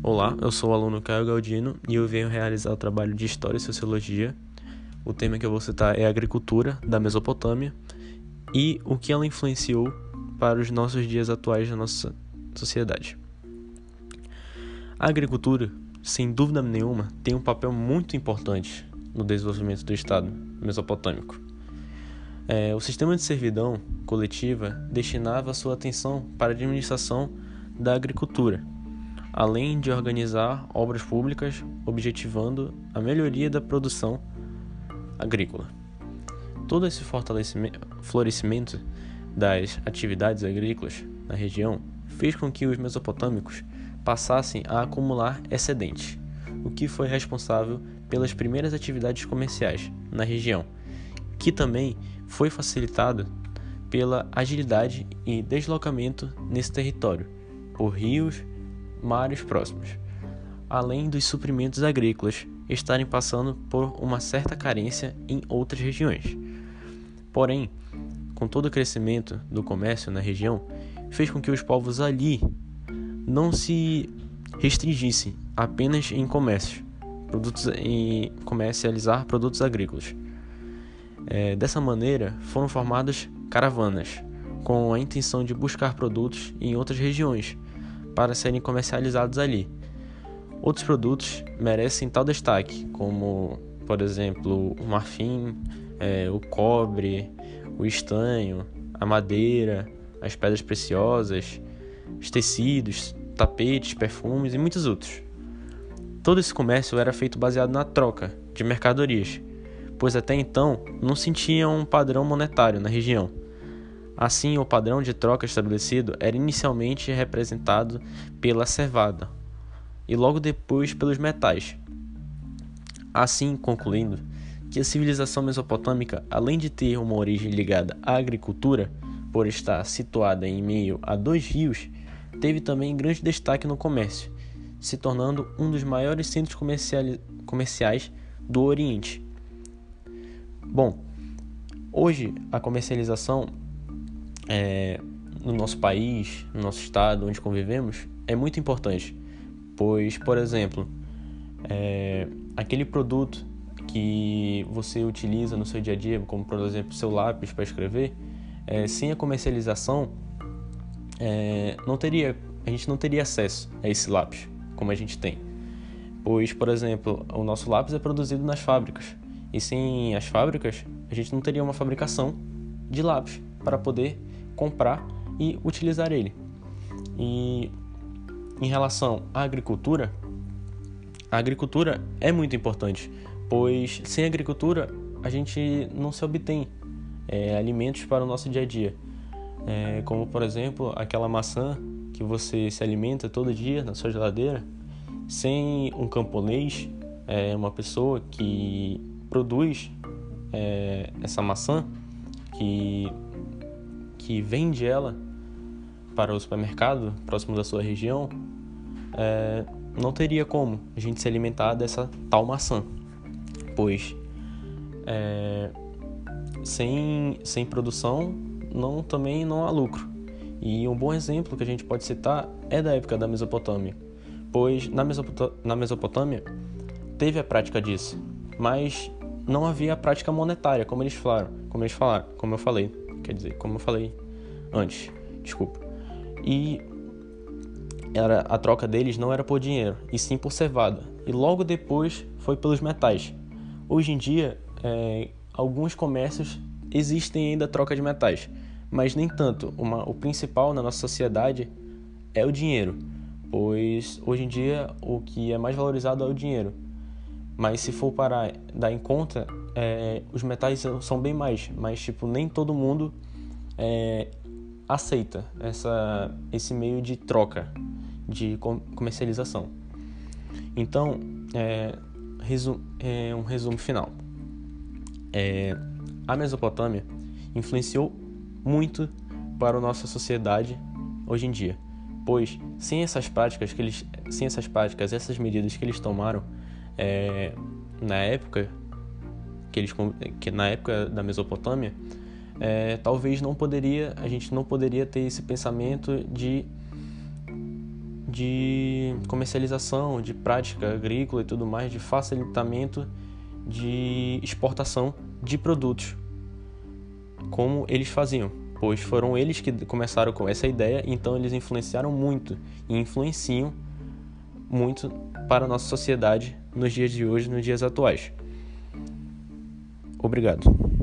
Olá, eu sou o aluno Caio Galdino e eu venho realizar o trabalho de História e Sociologia. O tema que eu vou citar é a agricultura da Mesopotâmia e o que ela influenciou para os nossos dias atuais da nossa sociedade. A agricultura, sem dúvida nenhuma, tem um papel muito importante no desenvolvimento do Estado mesopotâmico. É, o sistema de servidão coletiva destinava sua atenção para a administração da agricultura além de organizar obras públicas objetivando a melhoria da produção agrícola. Todo esse florescimento das atividades agrícolas na região fez com que os mesopotâmicos passassem a acumular excedentes, o que foi responsável pelas primeiras atividades comerciais na região, que também foi facilitado pela agilidade e deslocamento nesse território por rios mares próximos, além dos suprimentos agrícolas estarem passando por uma certa carência em outras regiões. Porém, com todo o crescimento do comércio na região, fez com que os povos ali não se restringissem apenas em comércio, produtos em comercializar produtos agrícolas. É, dessa maneira, foram formadas caravanas com a intenção de buscar produtos em outras regiões para serem comercializados ali. Outros produtos merecem tal destaque, como, por exemplo, o marfim, é, o cobre, o estanho, a madeira, as pedras preciosas, os tecidos, tapetes, perfumes e muitos outros. Todo esse comércio era feito baseado na troca de mercadorias, pois até então não se tinha um padrão monetário na região. Assim, o padrão de troca estabelecido era inicialmente representado pela cevada e logo depois pelos metais. Assim, concluindo que a civilização mesopotâmica, além de ter uma origem ligada à agricultura, por estar situada em meio a dois rios, teve também grande destaque no comércio, se tornando um dos maiores centros comerciais do Oriente. Bom, hoje a comercialização é, no nosso país, no nosso estado, onde convivemos, é muito importante. Pois, por exemplo, é, aquele produto que você utiliza no seu dia a dia, como por exemplo seu lápis para escrever, é, sem a comercialização, é, não teria, a gente não teria acesso a esse lápis como a gente tem. Pois, por exemplo, o nosso lápis é produzido nas fábricas e sem as fábricas a gente não teria uma fabricação de lápis para poder comprar e utilizar ele. E em relação à agricultura, a agricultura é muito importante, pois sem agricultura a gente não se obtém é, alimentos para o nosso dia a dia. É, como por exemplo aquela maçã que você se alimenta todo dia na sua geladeira, sem um camponês, é, uma pessoa que produz é, essa maçã, que que vende ela para o supermercado próximo da sua região, é, não teria como a gente se alimentar dessa tal maçã, pois é, sem, sem produção não, também não há lucro. E um bom exemplo que a gente pode citar é da época da Mesopotâmia, pois na, na Mesopotâmia teve a prática disso, mas não havia a prática monetária, como eles falaram, como eles falaram, como eu falei quer dizer, como eu falei antes, desculpa. E era a troca deles não era por dinheiro, e sim por cevada. E logo depois foi pelos metais. Hoje em dia, é, alguns comércios existem ainda troca de metais, mas nem tanto. Uma, o principal na nossa sociedade é o dinheiro, pois hoje em dia o que é mais valorizado é o dinheiro. Mas se for parar dar em conta, é, os metais são bem mais, mas tipo nem todo mundo é, aceita essa, esse meio de troca, de comercialização. Então, é, resu é um resumo final. É, a Mesopotâmia influenciou muito para a nossa sociedade hoje em dia, pois sem essas práticas que eles, sem essas práticas, essas medidas que eles tomaram é, na época que eles que na época da Mesopotâmia é, talvez não poderia a gente não poderia ter esse pensamento de de comercialização, de prática agrícola e tudo mais, de facilitamento de exportação de produtos, como eles faziam, pois foram eles que começaram com essa ideia, então eles influenciaram muito e influenciam muito para a nossa sociedade nos dias de hoje, nos dias atuais. Obrigado.